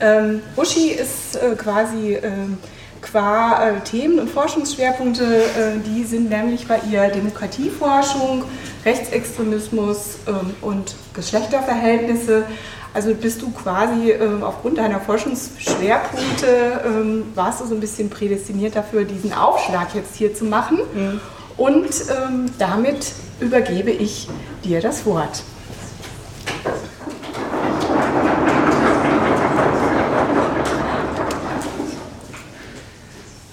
Ähm, Uschi ist äh, quasi ähm, qua äh, Themen und Forschungsschwerpunkte, äh, die sind nämlich bei ihr Demokratieforschung, Rechtsextremismus ähm, und Geschlechterverhältnisse. Also bist du quasi äh, aufgrund deiner Forschungsschwerpunkte, ähm, warst du so ein bisschen prädestiniert dafür, diesen Aufschlag jetzt hier zu machen. Mhm. Und ähm, damit übergebe ich dir das Wort.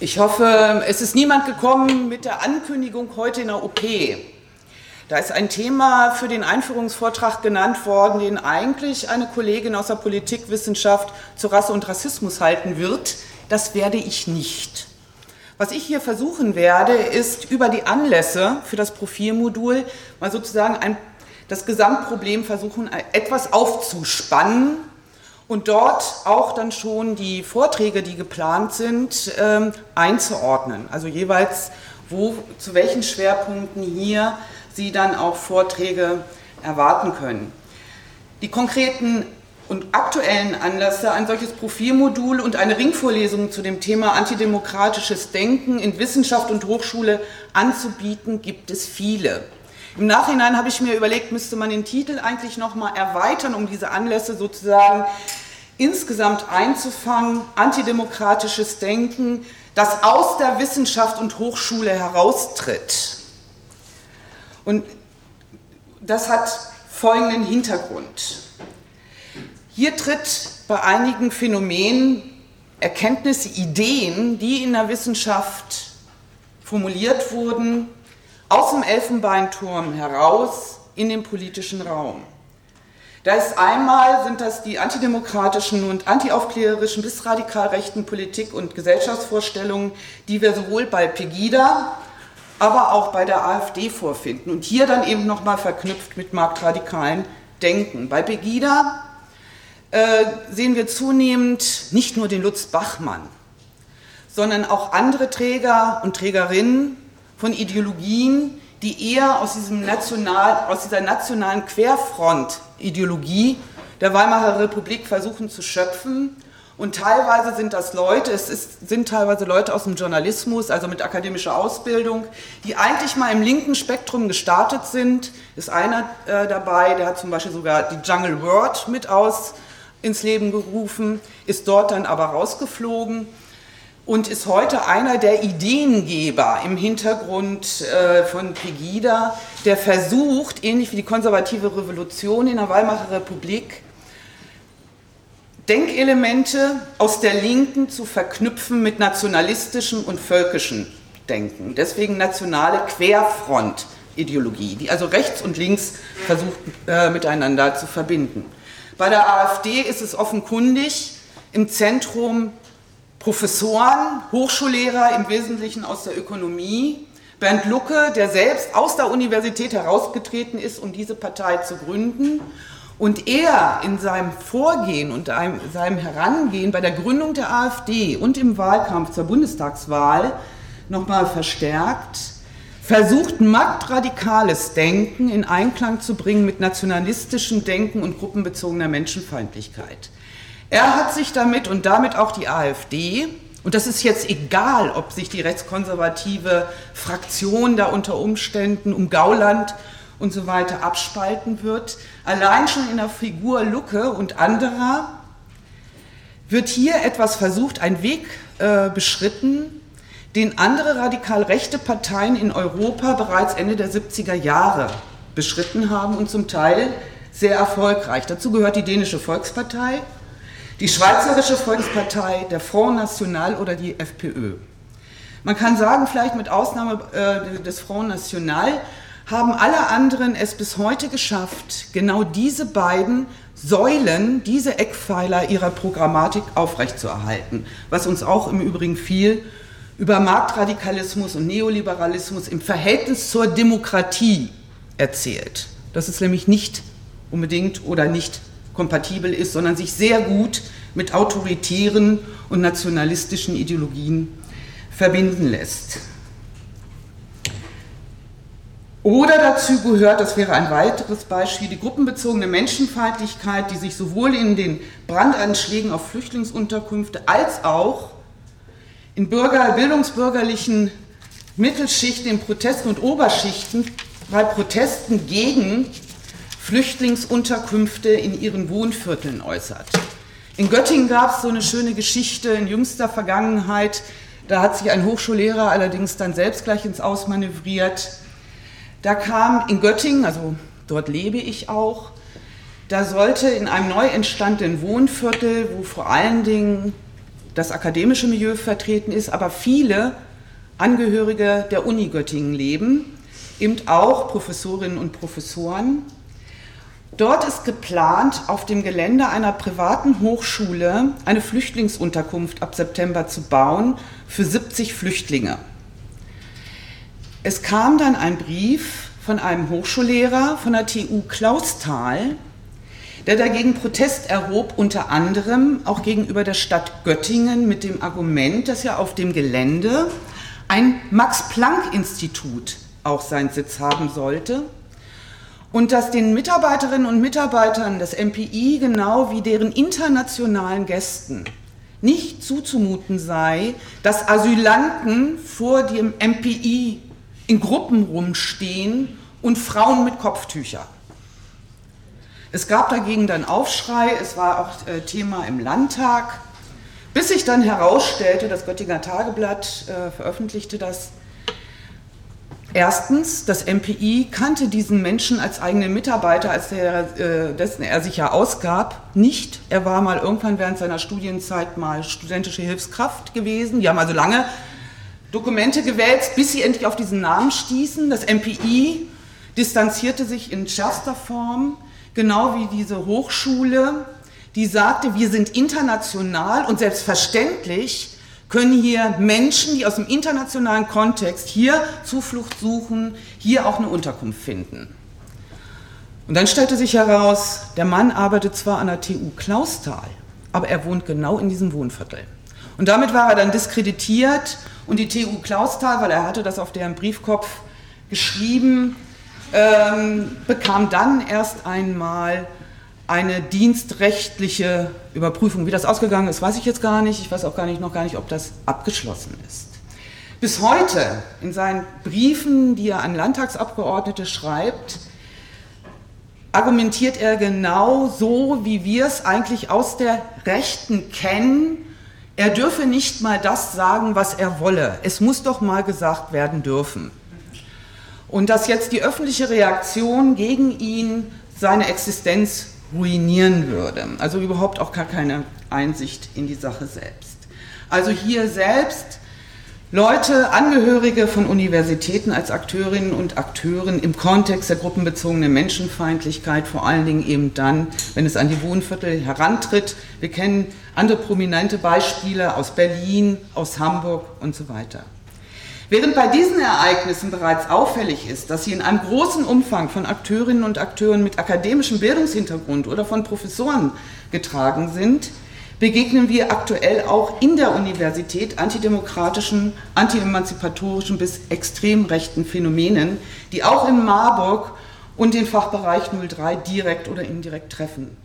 Ich hoffe, es ist niemand gekommen mit der Ankündigung heute in der OP. Da ist ein Thema für den Einführungsvortrag genannt worden, den eigentlich eine Kollegin aus der Politikwissenschaft zu Rasse und Rassismus halten wird. Das werde ich nicht. Was ich hier versuchen werde, ist über die Anlässe für das Profilmodul mal sozusagen ein, das Gesamtproblem versuchen, etwas aufzuspannen und dort auch dann schon die Vorträge, die geplant sind, ähm, einzuordnen. Also jeweils, wo, zu welchen Schwerpunkten hier Sie dann auch Vorträge erwarten können. Die konkreten und aktuellen Anlässe, ein solches Profilmodul und eine Ringvorlesung zu dem Thema antidemokratisches Denken in Wissenschaft und Hochschule anzubieten, gibt es viele. Im Nachhinein habe ich mir überlegt, müsste man den Titel eigentlich nochmal erweitern, um diese Anlässe sozusagen insgesamt einzufangen. Antidemokratisches Denken, das aus der Wissenschaft und Hochschule heraustritt. Und das hat folgenden Hintergrund. Hier tritt bei einigen Phänomenen Erkenntnisse, Ideen, die in der Wissenschaft formuliert wurden, aus dem Elfenbeinturm heraus in den politischen Raum. Da ist einmal sind das die antidemokratischen und antiaufklärerischen bis radikal rechten Politik- und Gesellschaftsvorstellungen, die wir sowohl bei Pegida, aber auch bei der AfD vorfinden und hier dann eben nochmal verknüpft mit marktradikalen Denken. Bei Pegida äh, sehen wir zunehmend nicht nur den Lutz Bachmann, sondern auch andere Träger und Trägerinnen von Ideologien, die eher aus, diesem national, aus dieser nationalen Querfront-Ideologie der Weimarer Republik versuchen zu schöpfen. Und teilweise sind das Leute, es ist, sind teilweise Leute aus dem Journalismus, also mit akademischer Ausbildung, die eigentlich mal im linken Spektrum gestartet sind. Ist einer äh, dabei, der hat zum Beispiel sogar die Jungle World mit aus ins Leben gerufen, ist dort dann aber rausgeflogen und ist heute einer der Ideengeber im Hintergrund äh, von Pegida, der versucht, ähnlich wie die konservative Revolution in der Weimarer Republik, Denkelemente aus der Linken zu verknüpfen mit nationalistischem und völkischem Denken. Deswegen nationale Querfront-Ideologie, die also rechts und links versucht äh, miteinander zu verbinden. Bei der AfD ist es offenkundig im Zentrum Professoren, Hochschullehrer im Wesentlichen aus der Ökonomie, Bernd Lucke, der selbst aus der Universität herausgetreten ist, um diese Partei zu gründen. Und er in seinem Vorgehen und seinem Herangehen bei der Gründung der AfD und im Wahlkampf zur Bundestagswahl nochmal verstärkt, versucht marktradikales Denken in Einklang zu bringen mit nationalistischem Denken und gruppenbezogener Menschenfeindlichkeit. Er hat sich damit und damit auch die AfD, und das ist jetzt egal, ob sich die rechtskonservative Fraktion da unter Umständen um Gauland und so weiter abspalten wird, allein schon in der Figur Lucke und anderer wird hier etwas versucht, ein Weg äh, beschritten, den andere radikal rechte Parteien in Europa bereits Ende der 70er Jahre beschritten haben und zum Teil sehr erfolgreich. Dazu gehört die dänische Volkspartei, die Schweizerische Volkspartei, der Front National oder die FPÖ. Man kann sagen, vielleicht mit Ausnahme äh, des Front National haben alle anderen es bis heute geschafft, genau diese beiden Säulen, diese Eckpfeiler ihrer Programmatik aufrechtzuerhalten, was uns auch im Übrigen viel über Marktradikalismus und Neoliberalismus im Verhältnis zur Demokratie erzählt. Das ist nämlich nicht unbedingt oder nicht kompatibel ist, sondern sich sehr gut mit autoritären und nationalistischen Ideologien verbinden lässt. Oder dazu gehört, das wäre ein weiteres Beispiel, die gruppenbezogene Menschenfeindlichkeit, die sich sowohl in den Brandanschlägen auf Flüchtlingsunterkünfte als auch in Bürger, bildungsbürgerlichen Mittelschichten, in Protesten und Oberschichten bei Protesten gegen Flüchtlingsunterkünfte in ihren Wohnvierteln äußert. In Göttingen gab es so eine schöne Geschichte in jüngster Vergangenheit. Da hat sich ein Hochschullehrer allerdings dann selbst gleich ins Ausmanövriert. Da kam in Göttingen, also dort lebe ich auch, da sollte in einem neu entstandenen Wohnviertel, wo vor allen Dingen das akademische Milieu vertreten ist, aber viele Angehörige der Uni Göttingen leben, eben auch Professorinnen und Professoren. Dort ist geplant, auf dem Gelände einer privaten Hochschule eine Flüchtlingsunterkunft ab September zu bauen für 70 Flüchtlinge. Es kam dann ein Brief von einem Hochschullehrer von der TU Clausthal, der dagegen Protest erhob, unter anderem auch gegenüber der Stadt Göttingen mit dem Argument, dass ja auf dem Gelände ein Max-Planck-Institut auch seinen Sitz haben sollte und dass den Mitarbeiterinnen und Mitarbeitern des MPI genau wie deren internationalen Gästen nicht zuzumuten sei, dass Asylanten vor dem MPI in Gruppen rumstehen und Frauen mit Kopftüchern. Es gab dagegen dann Aufschrei, es war auch äh, Thema im Landtag, bis sich dann herausstellte, das Göttinger Tageblatt äh, veröffentlichte das, Erstens, das MPI kannte diesen Menschen als eigenen Mitarbeiter, als der, äh, dessen er sich ja ausgab, nicht. Er war mal irgendwann während seiner Studienzeit mal studentische Hilfskraft gewesen. Die haben also lange Dokumente gewälzt, bis sie endlich auf diesen Namen stießen. Das MPI distanzierte sich in schärfster Form, genau wie diese Hochschule, die sagte, wir sind international und selbstverständlich können hier Menschen, die aus dem internationalen Kontext hier Zuflucht suchen, hier auch eine Unterkunft finden. Und dann stellte sich heraus, der Mann arbeitet zwar an der TU Clausthal, aber er wohnt genau in diesem Wohnviertel. Und damit war er dann diskreditiert und die TU Clausthal, weil er hatte das auf deren Briefkopf geschrieben, ähm, bekam dann erst einmal eine dienstrechtliche Überprüfung. Wie das ausgegangen ist, weiß ich jetzt gar nicht. Ich weiß auch gar nicht, noch gar nicht, ob das abgeschlossen ist. Bis heute in seinen Briefen, die er an Landtagsabgeordnete schreibt, argumentiert er genau so, wie wir es eigentlich aus der Rechten kennen. Er dürfe nicht mal das sagen, was er wolle. Es muss doch mal gesagt werden dürfen. Und dass jetzt die öffentliche Reaktion gegen ihn seine Existenz ruinieren würde. Also überhaupt auch gar keine Einsicht in die Sache selbst. Also hier selbst Leute, Angehörige von Universitäten als Akteurinnen und Akteuren im Kontext der gruppenbezogenen Menschenfeindlichkeit, vor allen Dingen eben dann, wenn es an die Wohnviertel herantritt. Wir kennen andere prominente Beispiele aus Berlin, aus Hamburg und so weiter. Während bei diesen Ereignissen bereits auffällig ist, dass sie in einem großen Umfang von Akteurinnen und Akteuren mit akademischem Bildungshintergrund oder von Professoren getragen sind, begegnen wir aktuell auch in der Universität antidemokratischen, antiemanzipatorischen bis extrem rechten Phänomenen, die auch in Marburg und den Fachbereich 03 direkt oder indirekt treffen.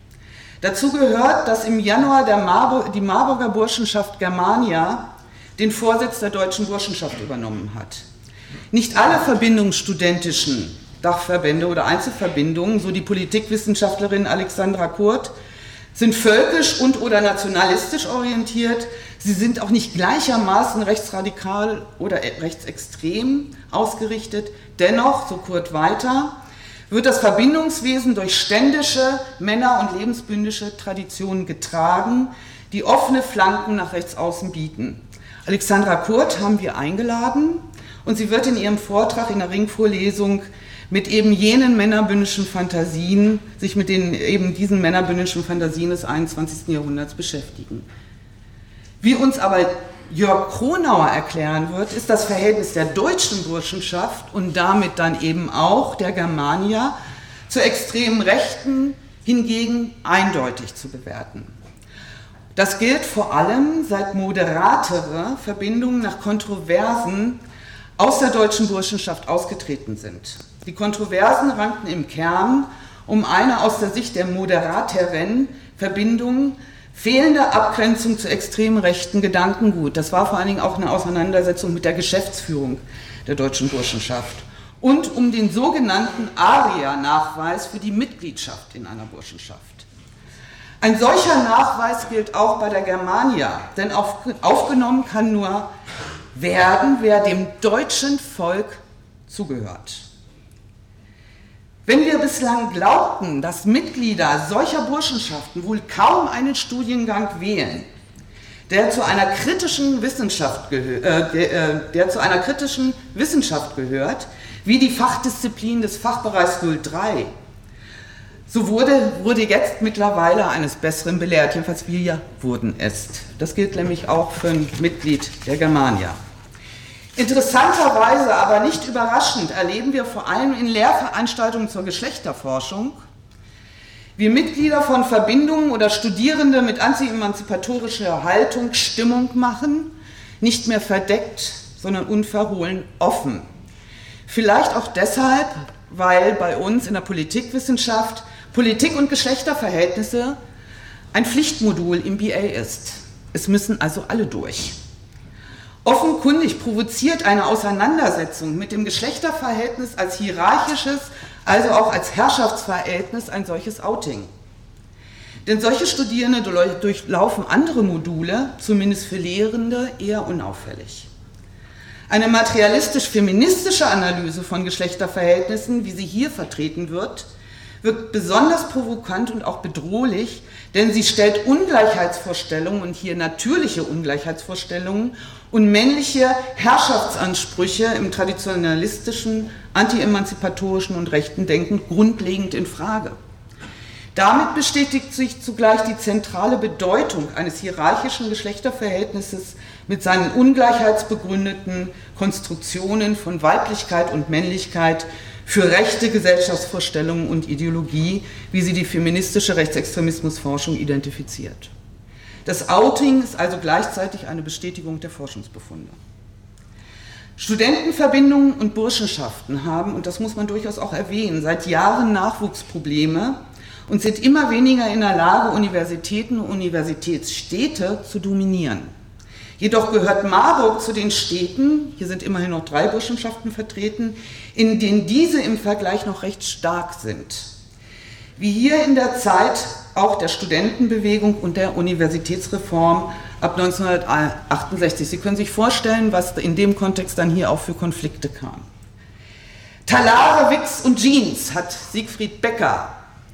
Dazu gehört, dass im Januar Marburg, die Marburger Burschenschaft Germania den Vorsitz der Deutschen Burschenschaft übernommen hat. Nicht alle verbindungsstudentischen Dachverbände oder Einzelverbindungen, so die Politikwissenschaftlerin Alexandra Kurt, sind völkisch und oder nationalistisch orientiert. Sie sind auch nicht gleichermaßen rechtsradikal oder rechtsextrem ausgerichtet. Dennoch, so Kurt weiter, wird das Verbindungswesen durch ständische Männer- und lebensbündische Traditionen getragen, die offene Flanken nach rechts außen bieten. Alexandra Kurt haben wir eingeladen und sie wird in ihrem Vortrag in der Ringvorlesung mit eben jenen männerbündischen Fantasien, sich mit den eben diesen männerbündischen Fantasien des 21. Jahrhunderts beschäftigen. Wie uns aber Jörg Kronauer erklären wird, ist das Verhältnis der deutschen Burschenschaft und damit dann eben auch der Germania zur extremen Rechten hingegen eindeutig zu bewerten. Das gilt vor allem, seit moderatere Verbindungen nach Kontroversen aus der deutschen Burschenschaft ausgetreten sind. Die Kontroversen rankten im Kern um eine aus der Sicht der moderateren Verbindung fehlende Abgrenzung zu extrem rechten Gedankengut. Das war vor allen Dingen auch eine Auseinandersetzung mit der Geschäftsführung der deutschen Burschenschaft und um den sogenannten ARIA-Nachweis für die Mitgliedschaft in einer Burschenschaft. Ein solcher Nachweis gilt auch bei der Germania, denn auf, aufgenommen kann nur werden, wer dem deutschen Volk zugehört. Wenn wir bislang glaubten, dass Mitglieder solcher Burschenschaften wohl kaum einen Studiengang wählen, der zu einer kritischen Wissenschaft, gehö äh, äh, der zu einer kritischen Wissenschaft gehört, wie die Fachdisziplin des Fachbereichs 03, so wurde, wurde jetzt mittlerweile eines Besseren belehrt, jedenfalls wir wurden es. Das gilt nämlich auch für ein Mitglied der Germania. Interessanterweise, aber nicht überraschend, erleben wir vor allem in Lehrveranstaltungen zur Geschlechterforschung, wie Mitglieder von Verbindungen oder Studierende mit anti-emanzipatorischer Haltung Stimmung machen, nicht mehr verdeckt, sondern unverhohlen offen. Vielleicht auch deshalb, weil bei uns in der Politikwissenschaft Politik und Geschlechterverhältnisse ein Pflichtmodul im BA ist. Es müssen also alle durch. Offenkundig provoziert eine Auseinandersetzung mit dem Geschlechterverhältnis als hierarchisches, also auch als Herrschaftsverhältnis ein solches Outing. Denn solche Studierende durchlaufen andere Module, zumindest für Lehrende, eher unauffällig. Eine materialistisch-feministische Analyse von Geschlechterverhältnissen, wie sie hier vertreten wird, wirkt besonders provokant und auch bedrohlich, denn sie stellt Ungleichheitsvorstellungen und hier natürliche Ungleichheitsvorstellungen und männliche Herrschaftsansprüche im traditionalistischen, anti-emanzipatorischen und rechten Denken grundlegend in Frage. Damit bestätigt sich zugleich die zentrale Bedeutung eines hierarchischen Geschlechterverhältnisses mit seinen ungleichheitsbegründeten Konstruktionen von Weiblichkeit und Männlichkeit für rechte Gesellschaftsvorstellungen und Ideologie, wie sie die feministische Rechtsextremismusforschung identifiziert. Das Outing ist also gleichzeitig eine Bestätigung der Forschungsbefunde. Studentenverbindungen und Burschenschaften haben, und das muss man durchaus auch erwähnen, seit Jahren Nachwuchsprobleme und sind immer weniger in der Lage, Universitäten und Universitätsstädte zu dominieren. Jedoch gehört Marburg zu den Städten, hier sind immerhin noch drei Burschenschaften vertreten, in denen diese im Vergleich noch recht stark sind. Wie hier in der Zeit auch der Studentenbewegung und der Universitätsreform ab 1968. Sie können sich vorstellen, was in dem Kontext dann hier auch für Konflikte kam. Talare, Wix und Jeans hat Siegfried Becker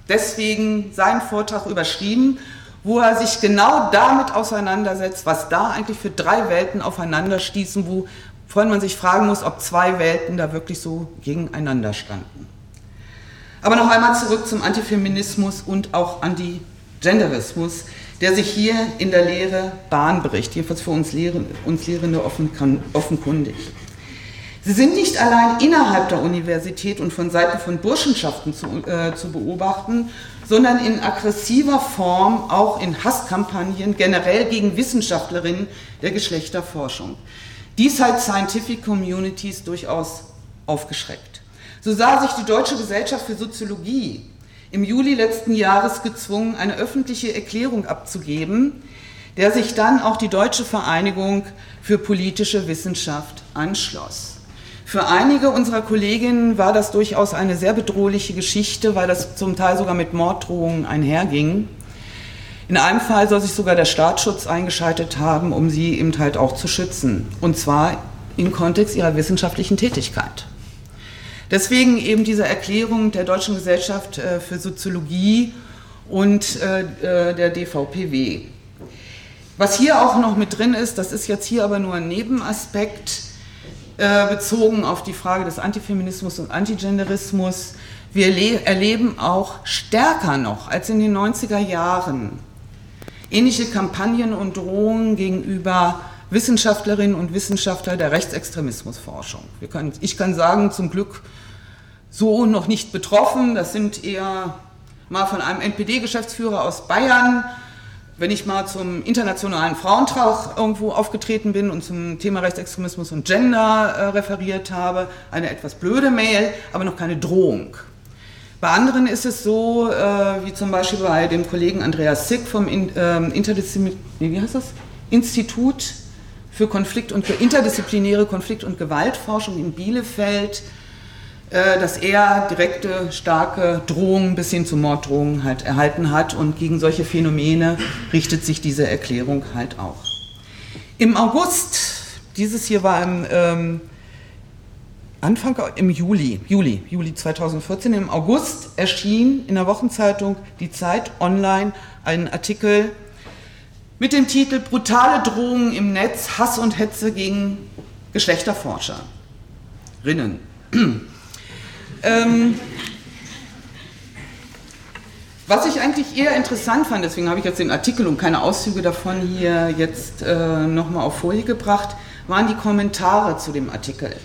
deswegen seinen Vortrag überschrieben, wo er sich genau damit auseinandersetzt, was da eigentlich für drei Welten aufeinander stießen, wovon man sich fragen muss, ob zwei Welten da wirklich so gegeneinander standen. Aber noch einmal zurück zum Antifeminismus und auch Antigenderismus, der sich hier in der Lehre Bahn bricht, jedenfalls für uns, Lehrende, uns Lehrende offenkundig. Sie sind nicht allein innerhalb der Universität und von Seiten von Burschenschaften zu, äh, zu beobachten, sondern in aggressiver Form auch in Hasskampagnen generell gegen Wissenschaftlerinnen der Geschlechterforschung. Dies hat Scientific Communities durchaus aufgeschreckt. So sah sich die Deutsche Gesellschaft für Soziologie im Juli letzten Jahres gezwungen, eine öffentliche Erklärung abzugeben, der sich dann auch die Deutsche Vereinigung für politische Wissenschaft anschloss. Für einige unserer Kolleginnen war das durchaus eine sehr bedrohliche Geschichte, weil das zum Teil sogar mit Morddrohungen einherging. In einem Fall soll sich sogar der Staatsschutz eingeschaltet haben, um sie eben halt auch zu schützen. Und zwar im Kontext ihrer wissenschaftlichen Tätigkeit. Deswegen eben diese Erklärung der Deutschen Gesellschaft äh, für Soziologie und äh, äh, der DVPW. Was hier auch noch mit drin ist, das ist jetzt hier aber nur ein Nebenaspekt, bezogen auf die Frage des Antifeminismus und Antigenderismus. Wir erleben auch stärker noch als in den 90er Jahren ähnliche Kampagnen und Drohungen gegenüber Wissenschaftlerinnen und Wissenschaftler der Rechtsextremismusforschung. Können, ich kann sagen, zum Glück so noch nicht betroffen. Das sind eher mal von einem NPD-Geschäftsführer aus Bayern wenn ich mal zum Internationalen Frauentag irgendwo aufgetreten bin und zum Thema Rechtsextremismus und Gender äh, referiert habe, eine etwas blöde Mail, aber noch keine Drohung. Bei anderen ist es so, äh, wie zum Beispiel bei dem Kollegen Andreas Sick vom In, äh, heißt das? Institut für Konflikt und interdisziplinäre Konflikt- und Gewaltforschung in Bielefeld, dass er direkte, starke Drohungen bis hin zu Morddrohungen halt erhalten hat und gegen solche Phänomene richtet sich diese Erklärung halt auch. Im August, dieses hier war im ähm, Anfang im Juli, Juli, Juli 2014, im August erschien in der Wochenzeitung Die Zeit online ein Artikel mit dem Titel Brutale Drohungen im Netz, Hass und Hetze gegen Geschlechterforscherinnen. Ähm, was ich eigentlich eher interessant fand, deswegen habe ich jetzt den Artikel und keine Auszüge davon hier jetzt äh, nochmal auf Folie gebracht, waren die Kommentare zu dem Artikel.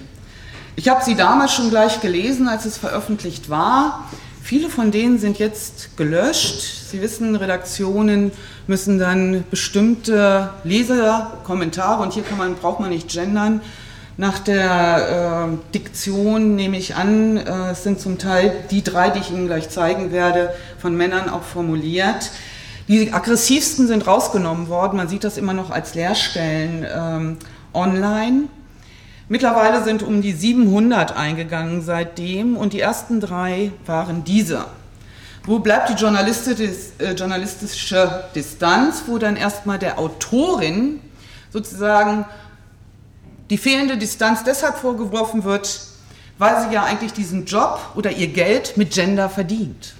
Ich habe sie damals schon gleich gelesen, als es veröffentlicht war. Viele von denen sind jetzt gelöscht. Sie wissen, Redaktionen müssen dann bestimmte Leserkommentare, und hier man, braucht man nicht gendern, nach der äh, Diktion nehme ich an, äh, es sind zum Teil die drei, die ich Ihnen gleich zeigen werde, von Männern auch formuliert. Die aggressivsten sind rausgenommen worden, man sieht das immer noch als Leerstellen ähm, online. Mittlerweile sind um die 700 eingegangen seitdem und die ersten drei waren diese. Wo bleibt die äh, journalistische Distanz, wo dann erstmal der Autorin sozusagen die fehlende Distanz deshalb vorgeworfen wird, weil sie ja eigentlich diesen Job oder ihr Geld mit Gender verdient.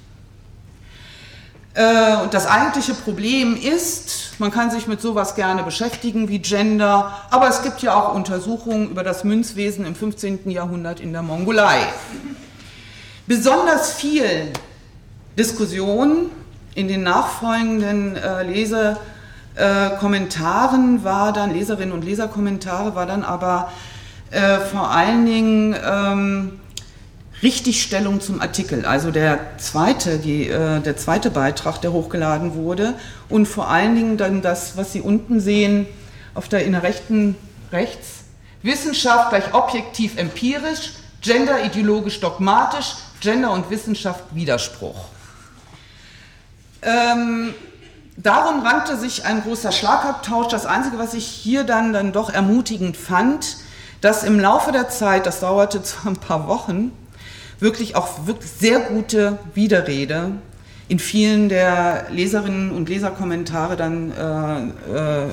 Äh, und das eigentliche Problem ist, man kann sich mit sowas gerne beschäftigen wie Gender, aber es gibt ja auch Untersuchungen über das Münzwesen im 15. Jahrhundert in der Mongolei. Besonders viel Diskussion in den nachfolgenden äh, Lese äh, Kommentaren war dann, Leserinnen und Leserkommentare war dann aber äh, vor allen Dingen ähm, Richtigstellung zum Artikel, also der zweite, die, äh, der zweite Beitrag, der hochgeladen wurde. Und vor allen Dingen dann das, was Sie unten sehen, auf der in der rechten rechts, Wissenschaft gleich objektiv empirisch, Gender ideologisch dogmatisch, Gender und Wissenschaft Widerspruch. Ähm, darum rankte sich ein großer Schlagabtausch. Das Einzige, was ich hier dann, dann doch ermutigend fand, dass im Laufe der Zeit, das dauerte zwar ein paar Wochen, wirklich auch wirklich sehr gute Widerrede in vielen der Leserinnen und Leserkommentare dann äh, äh,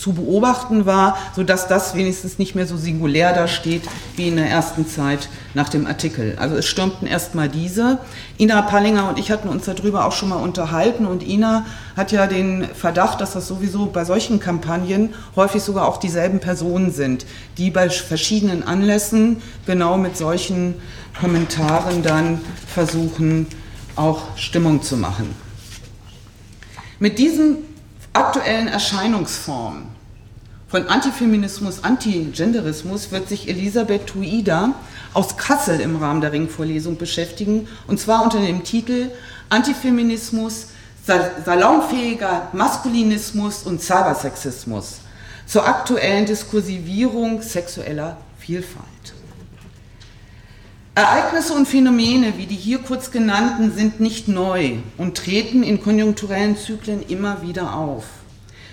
zu beobachten war, sodass das wenigstens nicht mehr so singulär da steht wie in der ersten Zeit nach dem Artikel. Also es stürmten erstmal diese. Ina Pallinger und ich hatten uns darüber auch schon mal unterhalten und Ina hat ja den Verdacht, dass das sowieso bei solchen Kampagnen häufig sogar auch dieselben Personen sind, die bei verschiedenen Anlässen genau mit solchen Kommentaren dann versuchen, auch Stimmung zu machen. Mit diesen aktuellen Erscheinungsformen von Antifeminismus, Antigenderismus wird sich Elisabeth Tuida aus Kassel im Rahmen der Ringvorlesung beschäftigen, und zwar unter dem Titel Antifeminismus, salonfähiger Maskulinismus und Cybersexismus zur aktuellen Diskursivierung sexueller Vielfalt. Ereignisse und Phänomene wie die hier kurz genannten sind nicht neu und treten in konjunkturellen Zyklen immer wieder auf.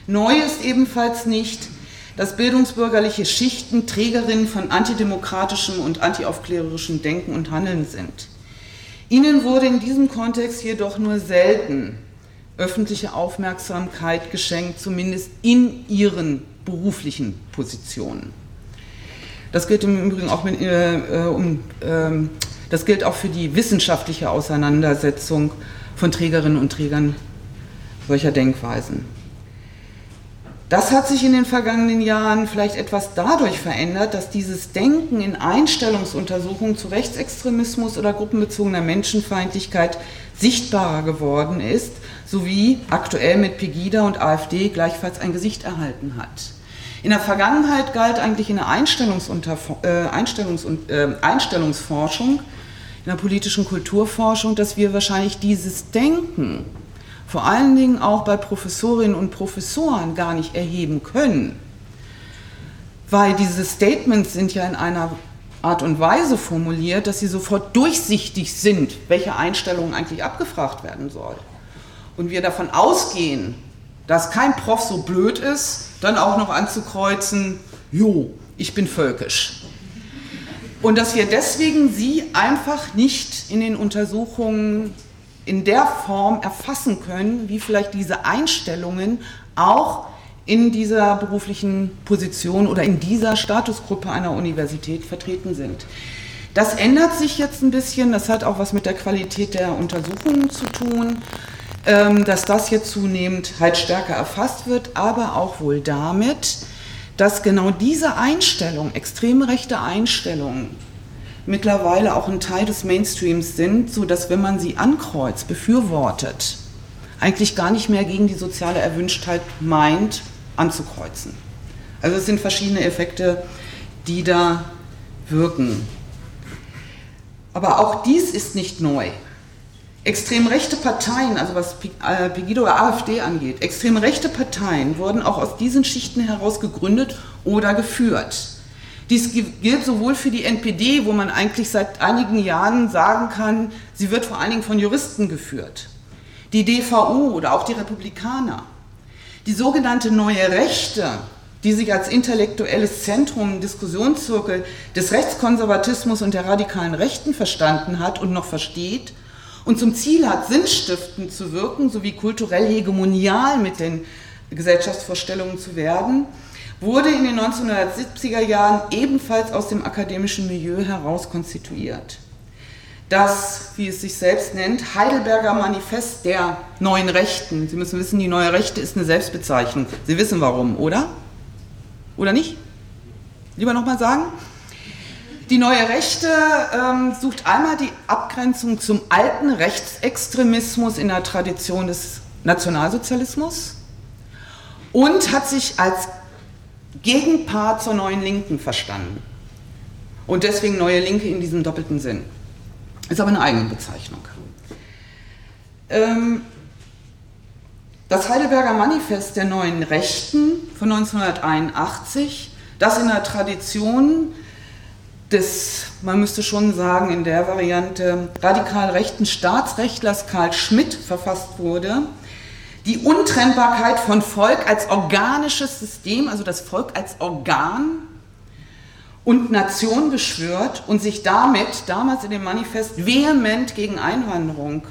Neu ist ebenfalls nicht, dass bildungsbürgerliche Schichten Trägerinnen von antidemokratischem und antiaufklärerischem Denken und Handeln sind. Ihnen wurde in diesem Kontext jedoch nur selten öffentliche Aufmerksamkeit geschenkt, zumindest in ihren beruflichen Positionen. Das gilt im Übrigen auch mit, äh, äh, um, äh, das gilt auch für die wissenschaftliche Auseinandersetzung von Trägerinnen und Trägern solcher Denkweisen. Das hat sich in den vergangenen Jahren vielleicht etwas dadurch verändert, dass dieses Denken in Einstellungsuntersuchungen zu Rechtsextremismus oder gruppenbezogener Menschenfeindlichkeit sichtbarer geworden ist, sowie aktuell mit Pegida und AfD gleichfalls ein Gesicht erhalten hat. In der Vergangenheit galt eigentlich in der Einstellungs äh, Einstellungs äh, Einstellungsforschung, in der politischen Kulturforschung, dass wir wahrscheinlich dieses Denken vor allen Dingen auch bei Professorinnen und Professoren gar nicht erheben können. Weil diese Statements sind ja in einer Art und Weise formuliert, dass sie sofort durchsichtig sind, welche Einstellung eigentlich abgefragt werden soll. Und wir davon ausgehen, dass kein Prof so blöd ist, dann auch noch anzukreuzen, jo, ich bin völkisch. Und dass wir deswegen sie einfach nicht in den Untersuchungen in der Form erfassen können, wie vielleicht diese Einstellungen auch in dieser beruflichen Position oder in dieser Statusgruppe einer Universität vertreten sind. Das ändert sich jetzt ein bisschen, das hat auch was mit der Qualität der Untersuchungen zu tun, dass das jetzt zunehmend halt stärker erfasst wird, aber auch wohl damit, dass genau diese Einstellung, extrem rechte Einstellungen, mittlerweile auch ein Teil des Mainstreams sind, so dass wenn man sie ankreuzt, befürwortet, eigentlich gar nicht mehr gegen die soziale Erwünschtheit meint, anzukreuzen. Also es sind verschiedene Effekte, die da wirken. Aber auch dies ist nicht neu. Extrem rechte Parteien, also was äh, Pegida oder AfD angeht, extrem rechte Parteien wurden auch aus diesen Schichten heraus gegründet oder geführt. Dies gilt sowohl für die NPD, wo man eigentlich seit einigen Jahren sagen kann, sie wird vor allen Dingen von Juristen geführt. Die DVU oder auch die Republikaner. Die sogenannte Neue Rechte, die sich als intellektuelles Zentrum, Diskussionszirkel des Rechtskonservatismus und der radikalen Rechten verstanden hat und noch versteht und zum Ziel hat, sinnstiftend zu wirken sowie kulturell hegemonial mit den Gesellschaftsvorstellungen zu werden, wurde in den 1970er Jahren ebenfalls aus dem akademischen Milieu heraus konstituiert das, wie es sich selbst nennt, Heidelberger Manifest der neuen Rechten. Sie müssen wissen, die neue Rechte ist eine Selbstbezeichnung. Sie wissen warum, oder? Oder nicht? Lieber nochmal sagen? Die neue Rechte ähm, sucht einmal die Abgrenzung zum alten Rechtsextremismus in der Tradition des Nationalsozialismus und hat sich als Gegenpart zur neuen Linken verstanden. Und deswegen neue Linke in diesem doppelten Sinn. Ist aber eine eigene Bezeichnung. Ähm, das Heidelberger Manifest der neuen Rechten von 1981, das in der Tradition des, man müsste schon sagen, in der Variante radikal rechten Staatsrechtlers Karl Schmidt verfasst wurde, die Untrennbarkeit von Volk als organisches System, also das Volk als Organ und Nation beschwört und sich damit damals in dem Manifest vehement gegen Einwanderung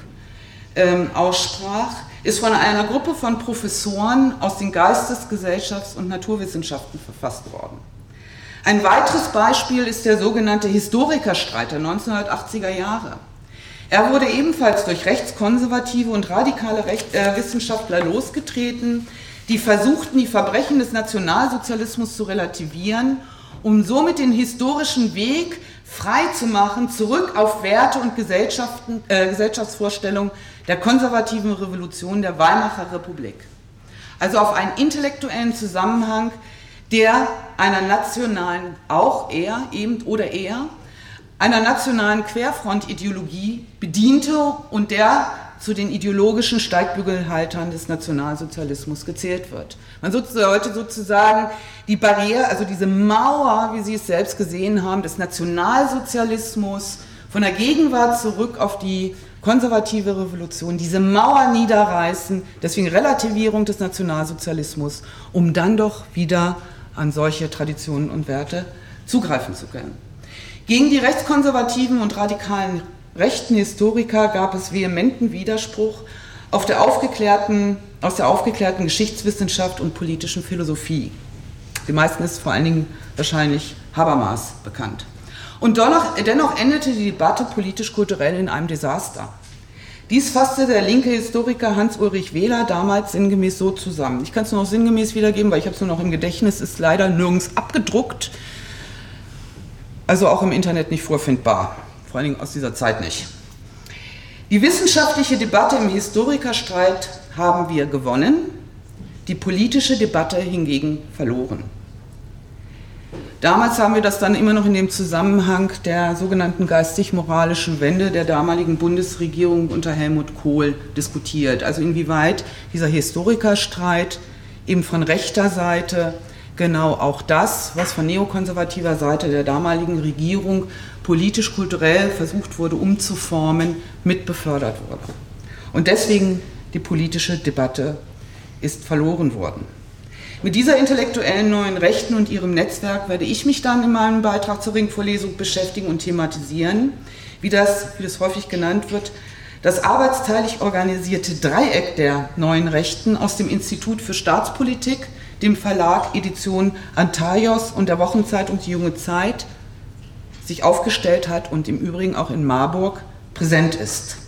ähm, aussprach, ist von einer Gruppe von Professoren aus den Geistes-, Gesellschafts- und Naturwissenschaften verfasst worden. Ein weiteres Beispiel ist der sogenannte Historikerstreit der 1980er Jahre. Er wurde ebenfalls durch rechtskonservative und radikale Recht, äh, Wissenschaftler losgetreten, die versuchten, die Verbrechen des Nationalsozialismus zu relativieren um somit den historischen Weg frei zu machen, zurück auf Werte und Gesellschaften, äh, Gesellschaftsvorstellungen der konservativen Revolution der Weimarer Republik. Also auf einen intellektuellen Zusammenhang, der einer nationalen, auch er eben oder er, einer nationalen Querfrontideologie bediente und der zu den ideologischen Steigbügelhaltern des Nationalsozialismus gezählt wird. Man sollte sozusagen die Barriere, also diese Mauer, wie Sie es selbst gesehen haben, des Nationalsozialismus von der Gegenwart zurück auf die konservative Revolution, diese Mauer niederreißen, deswegen Relativierung des Nationalsozialismus, um dann doch wieder an solche Traditionen und Werte zugreifen zu können. Gegen die rechtskonservativen und radikalen rechten Historiker gab es vehementen Widerspruch auf der aufgeklärten, aus der aufgeklärten Geschichtswissenschaft und politischen Philosophie. Die meisten ist vor allen Dingen wahrscheinlich Habermas bekannt. Und dennoch, dennoch endete die Debatte politisch-kulturell in einem Desaster. Dies fasste der linke Historiker Hans-Ulrich Wähler damals sinngemäß so zusammen. Ich kann es nur noch sinngemäß wiedergeben, weil ich habe es nur noch im Gedächtnis, ist leider nirgends abgedruckt, also auch im Internet nicht vorfindbar vor allen Dingen aus dieser Zeit nicht. Die wissenschaftliche Debatte im Historikerstreit haben wir gewonnen, die politische Debatte hingegen verloren. Damals haben wir das dann immer noch in dem Zusammenhang der sogenannten geistig-moralischen Wende der damaligen Bundesregierung unter Helmut Kohl diskutiert. Also inwieweit dieser Historikerstreit eben von rechter Seite genau auch das, was von neokonservativer Seite der damaligen Regierung politisch-kulturell versucht wurde umzuformen, mit befördert wurde. Und deswegen die politische Debatte ist verloren worden. Mit dieser intellektuellen neuen Rechten und ihrem Netzwerk werde ich mich dann in meinem Beitrag zur Ringvorlesung beschäftigen und thematisieren, wie das, wie das häufig genannt wird, das arbeitsteilig organisierte Dreieck der neuen Rechten aus dem Institut für Staatspolitik, dem Verlag Edition Antaios und der Wochenzeitung Die Junge Zeit sich aufgestellt hat und im Übrigen auch in Marburg präsent ist.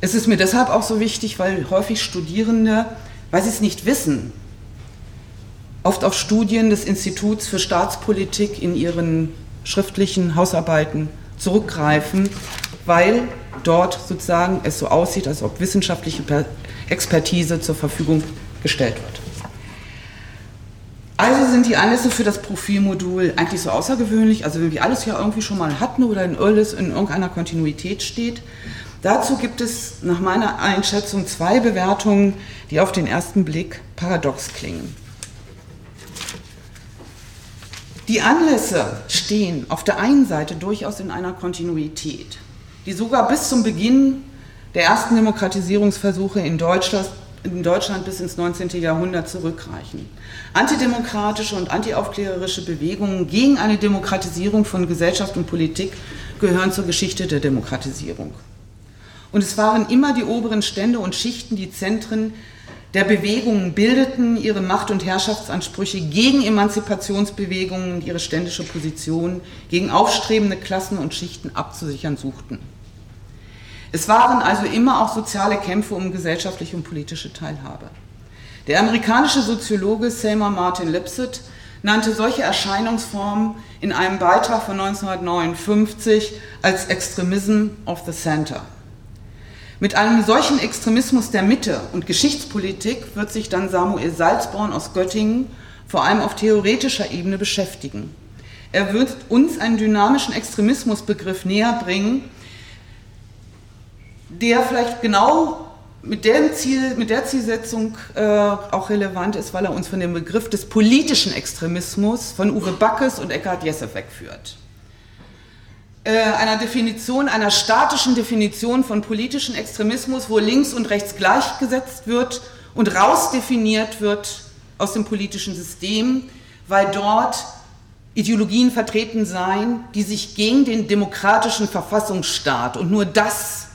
Es ist mir deshalb auch so wichtig, weil häufig Studierende, weil sie es nicht wissen, oft auf Studien des Instituts für Staatspolitik in ihren schriftlichen Hausarbeiten zurückgreifen, weil dort sozusagen es so aussieht, als ob wissenschaftliche Expertise zur Verfügung gestellt wird. Also sind die Anlässe für das Profilmodul eigentlich so außergewöhnlich, also wenn wir alles ja irgendwie schon mal hatten oder in alles in irgendeiner Kontinuität steht. Dazu gibt es nach meiner Einschätzung zwei Bewertungen, die auf den ersten Blick paradox klingen. Die Anlässe stehen auf der einen Seite durchaus in einer Kontinuität, die sogar bis zum Beginn der ersten Demokratisierungsversuche in Deutschland, in Deutschland bis ins 19. Jahrhundert zurückreichen. Antidemokratische und antiaufklärerische Bewegungen gegen eine Demokratisierung von Gesellschaft und Politik gehören zur Geschichte der Demokratisierung. Und es waren immer die oberen Stände und Schichten, die Zentren der Bewegungen bildeten, ihre Macht- und Herrschaftsansprüche gegen Emanzipationsbewegungen und ihre ständische Position, gegen aufstrebende Klassen und Schichten abzusichern suchten. Es waren also immer auch soziale Kämpfe um gesellschaftliche und politische Teilhabe. Der amerikanische Soziologe Selma Martin Lipset nannte solche Erscheinungsformen in einem Beitrag von 1959 als Extremism of the Center. Mit einem solchen Extremismus der Mitte und Geschichtspolitik wird sich dann Samuel Salzborn aus Göttingen vor allem auf theoretischer Ebene beschäftigen. Er wird uns einen dynamischen Extremismusbegriff näher bringen, der vielleicht genau mit, dem Ziel, mit der Zielsetzung äh, auch relevant ist, weil er uns von dem Begriff des politischen Extremismus von Uwe Backes und Eckhard Jesse wegführt. Äh, einer Definition, einer statischen Definition von politischen Extremismus, wo links und rechts gleichgesetzt wird und rausdefiniert wird aus dem politischen System, weil dort Ideologien vertreten seien, die sich gegen den demokratischen Verfassungsstaat und nur das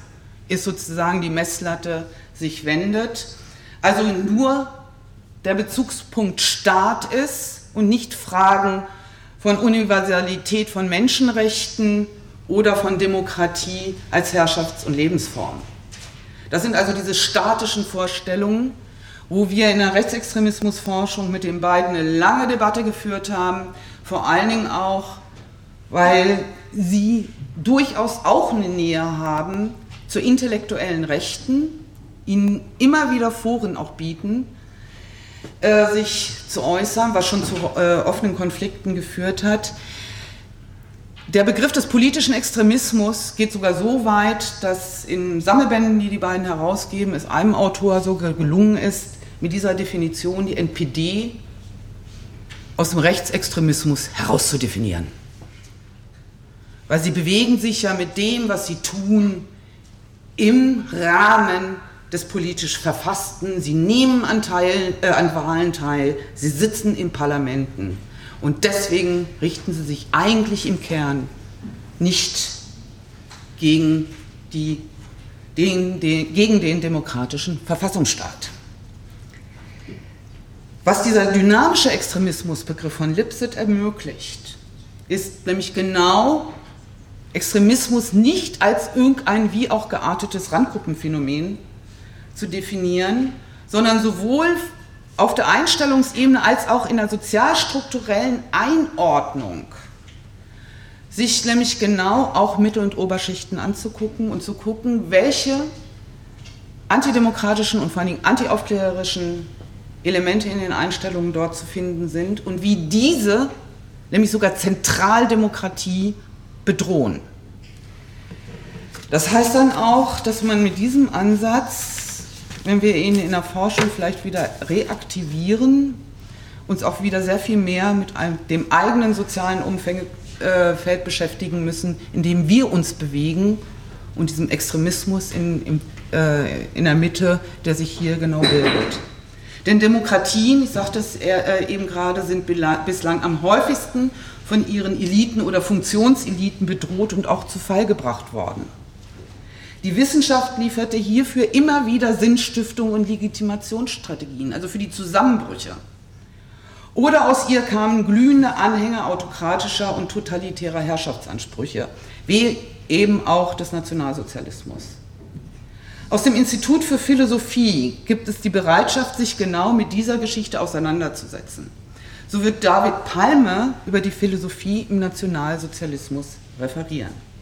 ist sozusagen die Messlatte sich wendet. Also nur der Bezugspunkt Staat ist und nicht Fragen von Universalität von Menschenrechten, oder von Demokratie als Herrschafts- und Lebensform. Das sind also diese statischen Vorstellungen, wo wir in der Rechtsextremismusforschung mit den beiden eine lange Debatte geführt haben, vor allen Dingen auch, weil sie durchaus auch eine Nähe haben zu intellektuellen Rechten, ihnen immer wieder Foren auch bieten, äh, sich zu äußern, was schon zu äh, offenen Konflikten geführt hat. Der Begriff des politischen Extremismus geht sogar so weit, dass in Sammelbänden, die die beiden herausgeben, es einem Autor sogar gelungen ist, mit dieser Definition die NPD aus dem Rechtsextremismus herauszudefinieren. Weil sie bewegen sich ja mit dem, was sie tun, im Rahmen des politisch Verfassten. Sie nehmen an, Teil, äh, an Wahlen teil, sie sitzen in Parlamenten. Und deswegen richten sie sich eigentlich im Kern nicht gegen, die, den, den, gegen den demokratischen Verfassungsstaat. Was dieser dynamische Extremismusbegriff von Lipset ermöglicht, ist nämlich genau Extremismus nicht als irgendein wie auch geartetes Randgruppenphänomen zu definieren, sondern sowohl auf der Einstellungsebene als auch in der sozialstrukturellen Einordnung sich nämlich genau auch Mittel- und Oberschichten anzugucken und zu gucken, welche antidemokratischen und vor allen Dingen antiaufklärerischen Elemente in den Einstellungen dort zu finden sind und wie diese nämlich sogar Zentraldemokratie bedrohen. Das heißt dann auch, dass man mit diesem Ansatz, wenn wir ihn in der Forschung vielleicht wieder reaktivieren, uns auch wieder sehr viel mehr mit einem, dem eigenen sozialen Umfeld äh, beschäftigen müssen, in dem wir uns bewegen und diesem Extremismus in, in, äh, in der Mitte, der sich hier genau bildet. Denn Demokratien, ich sagte es äh, eben gerade, sind bislang am häufigsten von ihren Eliten oder Funktionseliten bedroht und auch zu Fall gebracht worden. Die Wissenschaft lieferte hierfür immer wieder Sinnstiftung und Legitimationsstrategien, also für die Zusammenbrüche. Oder aus ihr kamen glühende Anhänger autokratischer und totalitärer Herrschaftsansprüche, wie eben auch des Nationalsozialismus. Aus dem Institut für Philosophie gibt es die Bereitschaft, sich genau mit dieser Geschichte auseinanderzusetzen. So wird David Palme über die Philosophie im Nationalsozialismus referieren.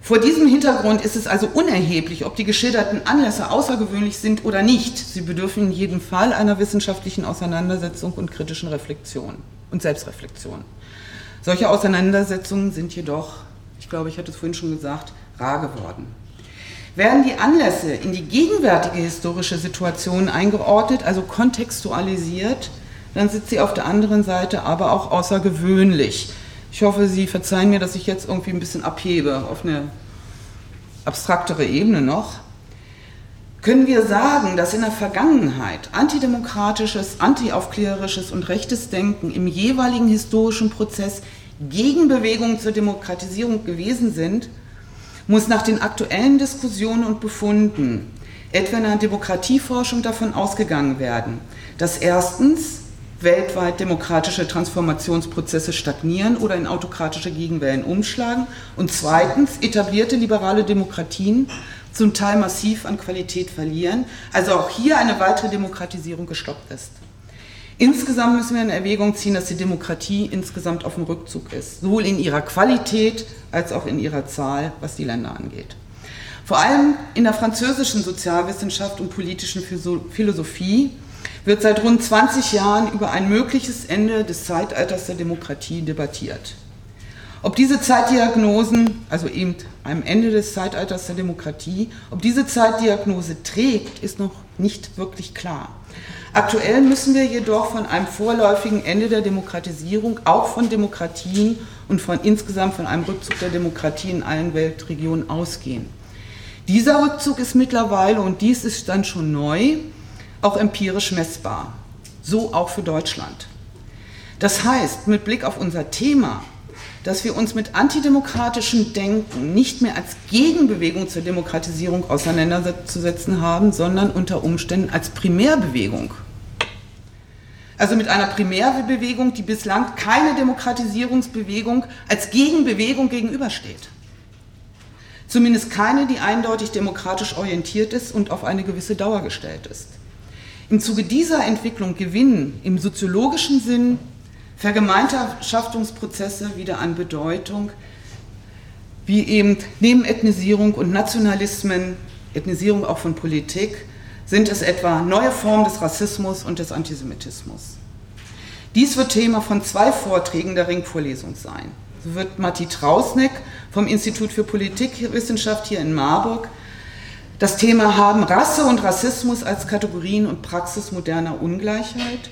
Vor diesem Hintergrund ist es also unerheblich, ob die geschilderten Anlässe außergewöhnlich sind oder nicht. Sie bedürfen in jedem Fall einer wissenschaftlichen Auseinandersetzung und kritischen Reflexion und Selbstreflexion. Solche Auseinandersetzungen sind jedoch, ich glaube, ich hatte es vorhin schon gesagt, rar geworden. Werden die Anlässe in die gegenwärtige historische Situation eingeordnet, also kontextualisiert, dann sind sie auf der anderen Seite aber auch außergewöhnlich. Ich hoffe, Sie verzeihen mir, dass ich jetzt irgendwie ein bisschen abhebe auf eine abstraktere Ebene noch. Können wir sagen, dass in der Vergangenheit antidemokratisches, antiaufklärerisches und rechtes Denken im jeweiligen historischen Prozess Gegenbewegungen zur Demokratisierung gewesen sind, muss nach den aktuellen Diskussionen und Befunden, etwa in der Demokratieforschung, davon ausgegangen werden, dass erstens weltweit demokratische Transformationsprozesse stagnieren oder in autokratische Gegenwellen umschlagen und zweitens etablierte liberale Demokratien zum Teil massiv an Qualität verlieren, also auch hier eine weitere Demokratisierung gestoppt ist. Insgesamt müssen wir in Erwägung ziehen, dass die Demokratie insgesamt auf dem Rückzug ist, sowohl in ihrer Qualität als auch in ihrer Zahl, was die Länder angeht. Vor allem in der französischen Sozialwissenschaft und politischen Philosophie wird seit rund 20 Jahren über ein mögliches Ende des Zeitalters der Demokratie debattiert. Ob diese Zeitdiagnosen, also eben einem Ende des Zeitalters der Demokratie, ob diese Zeitdiagnose trägt, ist noch nicht wirklich klar. Aktuell müssen wir jedoch von einem vorläufigen Ende der Demokratisierung, auch von Demokratien und von insgesamt von einem Rückzug der Demokratie in allen Weltregionen ausgehen. Dieser Rückzug ist mittlerweile, und dies ist dann schon neu, auch empirisch messbar. So auch für Deutschland. Das heißt, mit Blick auf unser Thema, dass wir uns mit antidemokratischem Denken nicht mehr als Gegenbewegung zur Demokratisierung auseinanderzusetzen haben, sondern unter Umständen als Primärbewegung. Also mit einer Primärbewegung, die bislang keine Demokratisierungsbewegung als Gegenbewegung gegenübersteht. Zumindest keine, die eindeutig demokratisch orientiert ist und auf eine gewisse Dauer gestellt ist. Im Zuge dieser Entwicklung gewinnen im soziologischen Sinn Vergemeinschaftungsprozesse wieder an Bedeutung, wie eben neben Ethnisierung und Nationalismen, Ethnisierung auch von Politik, sind es etwa neue Formen des Rassismus und des Antisemitismus. Dies wird Thema von zwei Vorträgen der Ringvorlesung sein. So wird Matti Trausneck vom Institut für Politikwissenschaft hier in Marburg das Thema haben Rasse und Rassismus als Kategorien und Praxis moderner Ungleichheit.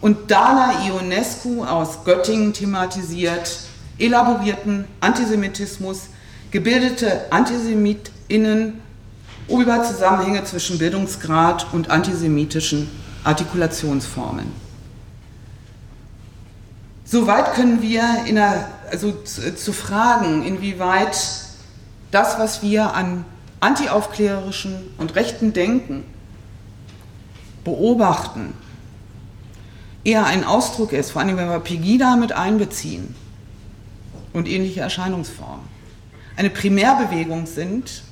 Und Dana Ionescu aus Göttingen thematisiert elaborierten Antisemitismus, gebildete AntisemitInnen über Zusammenhänge zwischen Bildungsgrad und antisemitischen Artikulationsformen. Soweit können wir der, also zu, zu fragen, inwieweit das, was wir an antiaufklärerischen und rechten Denken beobachten, eher ein Ausdruck ist, vor allem wenn wir Pegida mit einbeziehen und ähnliche Erscheinungsformen, eine Primärbewegung sind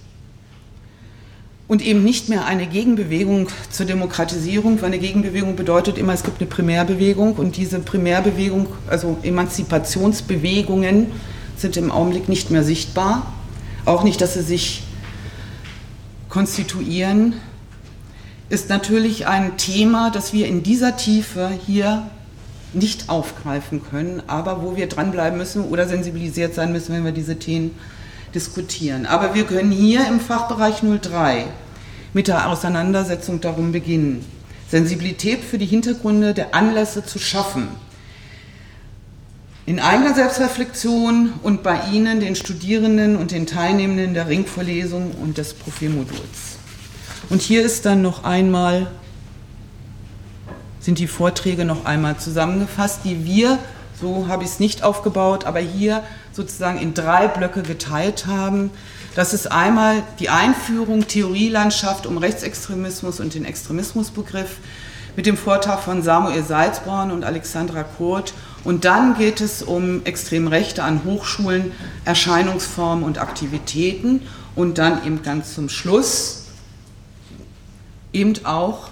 und eben nicht mehr eine Gegenbewegung zur Demokratisierung, weil eine Gegenbewegung bedeutet immer, es gibt eine Primärbewegung und diese Primärbewegung, also Emanzipationsbewegungen, sind im Augenblick nicht mehr sichtbar. Auch nicht, dass sie sich konstituieren, ist natürlich ein Thema, das wir in dieser Tiefe hier nicht aufgreifen können, aber wo wir dranbleiben müssen oder sensibilisiert sein müssen, wenn wir diese Themen diskutieren. Aber wir können hier im Fachbereich 03 mit der Auseinandersetzung darum beginnen, Sensibilität für die Hintergründe der Anlässe zu schaffen. In eigener Selbstreflexion und bei Ihnen, den Studierenden und den Teilnehmenden der Ringvorlesung und des Profilmoduls. Und hier ist dann noch einmal, sind die Vorträge noch einmal zusammengefasst, die wir, so habe ich es nicht aufgebaut, aber hier sozusagen in drei Blöcke geteilt haben. Das ist einmal die Einführung Theorielandschaft um Rechtsextremismus und den Extremismusbegriff mit dem Vortrag von Samuel Salzborn und Alexandra Kurt. Und dann geht es um Extremrechte an Hochschulen, Erscheinungsformen und Aktivitäten. Und dann eben ganz zum Schluss eben auch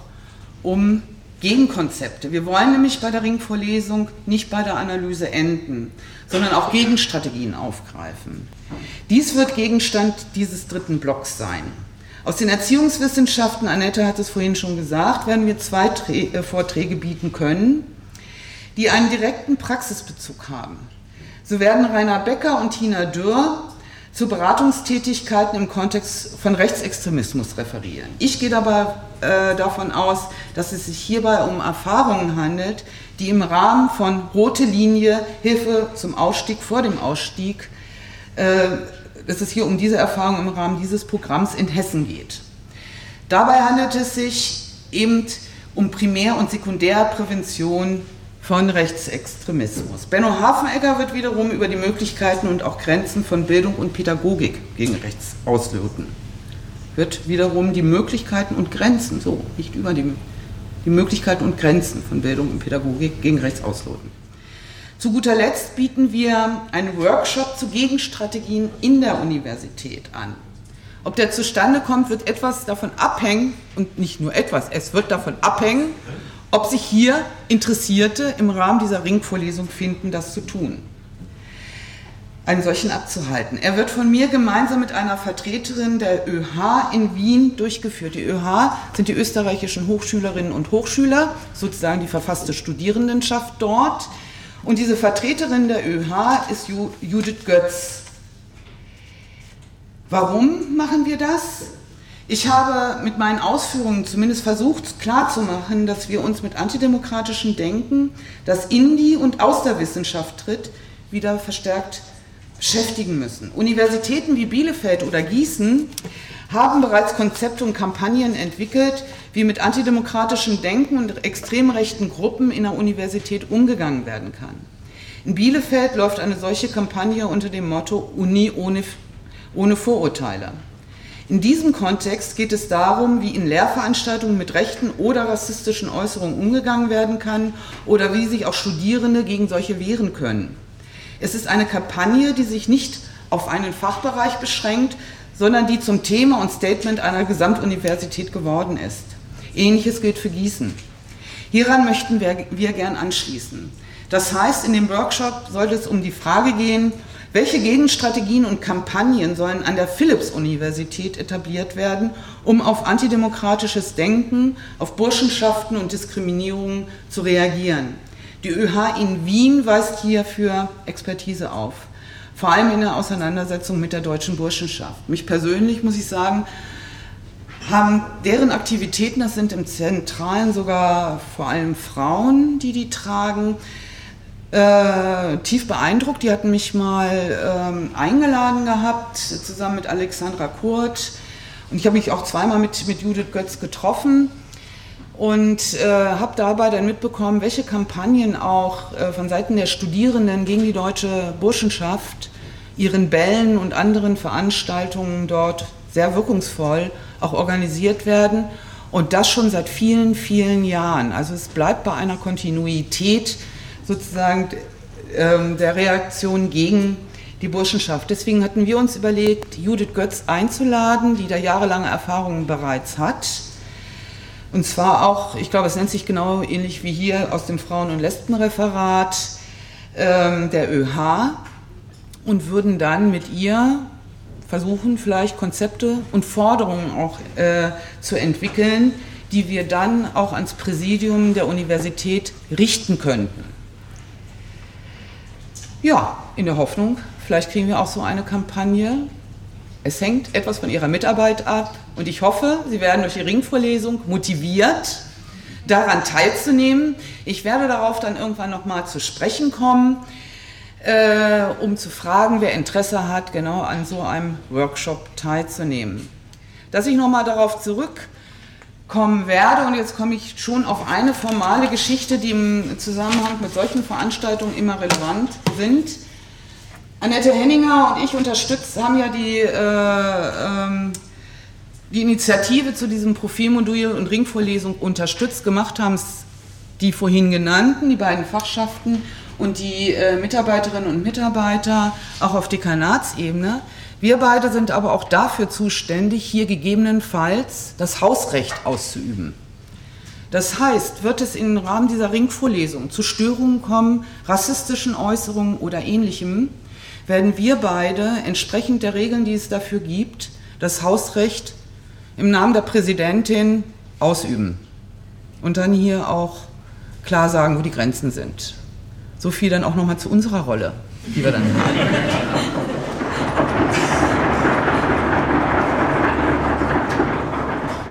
um Gegenkonzepte. Wir wollen nämlich bei der Ringvorlesung nicht bei der Analyse enden, sondern auch Gegenstrategien aufgreifen. Dies wird Gegenstand dieses dritten Blocks sein. Aus den Erziehungswissenschaften, Annette hat es vorhin schon gesagt, werden wir zwei äh, Vorträge bieten können, die einen direkten Praxisbezug haben. So werden Rainer Becker und Tina Dürr zu Beratungstätigkeiten im Kontext von Rechtsextremismus referieren. Ich gehe dabei äh, davon aus, dass es sich hierbei um Erfahrungen handelt, die im Rahmen von Rote Linie, Hilfe zum Ausstieg vor dem Ausstieg, äh, dass es hier um diese Erfahrung im Rahmen dieses Programms in Hessen geht. Dabei handelt es sich eben um Primär- und Sekundärprävention von Rechtsextremismus. Benno Hafenegger wird wiederum über die Möglichkeiten und auch Grenzen von Bildung und Pädagogik gegen rechts ausloten. Wird wiederum die Möglichkeiten und Grenzen, so nicht über die, die Möglichkeiten und Grenzen von Bildung und Pädagogik gegen rechts ausloten. Zu guter Letzt bieten wir einen Workshop zu Gegenstrategien in der Universität an. Ob der zustande kommt, wird etwas davon abhängen, und nicht nur etwas, es wird davon abhängen, ob sich hier Interessierte im Rahmen dieser Ringvorlesung finden, das zu tun. Einen solchen abzuhalten. Er wird von mir gemeinsam mit einer Vertreterin der ÖH in Wien durchgeführt. Die ÖH sind die österreichischen Hochschülerinnen und Hochschüler, sozusagen die verfasste Studierendenschaft dort. Und diese Vertreterin der ÖH ist Judith Götz. Warum machen wir das? Ich habe mit meinen Ausführungen zumindest versucht klarzumachen, dass wir uns mit antidemokratischem Denken, das in die und aus der Wissenschaft tritt, wieder verstärkt beschäftigen müssen. Universitäten wie Bielefeld oder Gießen haben bereits Konzepte und Kampagnen entwickelt, wie mit antidemokratischem Denken und extrem rechten Gruppen in der Universität umgegangen werden kann. In Bielefeld läuft eine solche Kampagne unter dem Motto Uni ohne, ohne Vorurteile. In diesem Kontext geht es darum, wie in Lehrveranstaltungen mit rechten oder rassistischen Äußerungen umgegangen werden kann oder wie sich auch Studierende gegen solche wehren können. Es ist eine Kampagne, die sich nicht auf einen Fachbereich beschränkt, sondern die zum Thema und Statement einer Gesamtuniversität geworden ist. Ähnliches gilt für Gießen. Hieran möchten wir, wir gern anschließen. Das heißt, in dem Workshop sollte es um die Frage gehen, welche Gegenstrategien und Kampagnen sollen an der Philipps-Universität etabliert werden, um auf antidemokratisches Denken, auf Burschenschaften und Diskriminierungen zu reagieren? Die ÖH in Wien weist hierfür Expertise auf, vor allem in der Auseinandersetzung mit der deutschen Burschenschaft. Mich persönlich, muss ich sagen, haben deren Aktivitäten, das sind im Zentralen sogar vor allem Frauen, die die tragen, äh, tief beeindruckt. Die hatten mich mal ähm, eingeladen gehabt, zusammen mit Alexandra Kurt. Und ich habe mich auch zweimal mit, mit Judith Götz getroffen und äh, habe dabei dann mitbekommen, welche Kampagnen auch äh, von Seiten der Studierenden gegen die deutsche Burschenschaft ihren Bällen und anderen Veranstaltungen dort sehr wirkungsvoll auch organisiert werden. Und das schon seit vielen, vielen Jahren. Also es bleibt bei einer Kontinuität sozusagen ähm, der Reaktion gegen die Burschenschaft. Deswegen hatten wir uns überlegt, Judith Götz einzuladen, die da jahrelange Erfahrungen bereits hat. Und zwar auch, ich glaube, es nennt sich genau ähnlich wie hier aus dem Frauen- und Lesbenreferat ähm, der ÖH und würden dann mit ihr versuchen, vielleicht Konzepte und Forderungen auch äh, zu entwickeln, die wir dann auch ans Präsidium der Universität richten könnten. Ja, in der Hoffnung, vielleicht kriegen wir auch so eine Kampagne. Es hängt etwas von Ihrer Mitarbeit ab und ich hoffe, Sie werden durch die Ringvorlesung motiviert, daran teilzunehmen. Ich werde darauf dann irgendwann nochmal zu sprechen kommen, äh, um zu fragen, wer Interesse hat, genau an so einem Workshop teilzunehmen. Dass ich nochmal darauf zurückkommen werde, und jetzt komme ich schon auf eine formale Geschichte, die im Zusammenhang mit solchen Veranstaltungen immer relevant sind. Annette Henninger und ich unterstützt, haben ja die, äh, ähm, die Initiative zu diesem Profilmodul und Ringvorlesung unterstützt. Gemacht haben es die vorhin genannten, die beiden Fachschaften und die äh, Mitarbeiterinnen und Mitarbeiter auch auf Dekanatsebene. Wir beide sind aber auch dafür zuständig, hier gegebenenfalls das Hausrecht auszuüben. Das heißt, wird es im Rahmen dieser Ringvorlesung zu Störungen kommen, rassistischen Äußerungen oder ähnlichem, werden wir beide entsprechend der Regeln, die es dafür gibt, das Hausrecht im Namen der Präsidentin ausüben und dann hier auch klar sagen, wo die Grenzen sind. So viel dann auch nochmal zu unserer Rolle, die wir dann haben.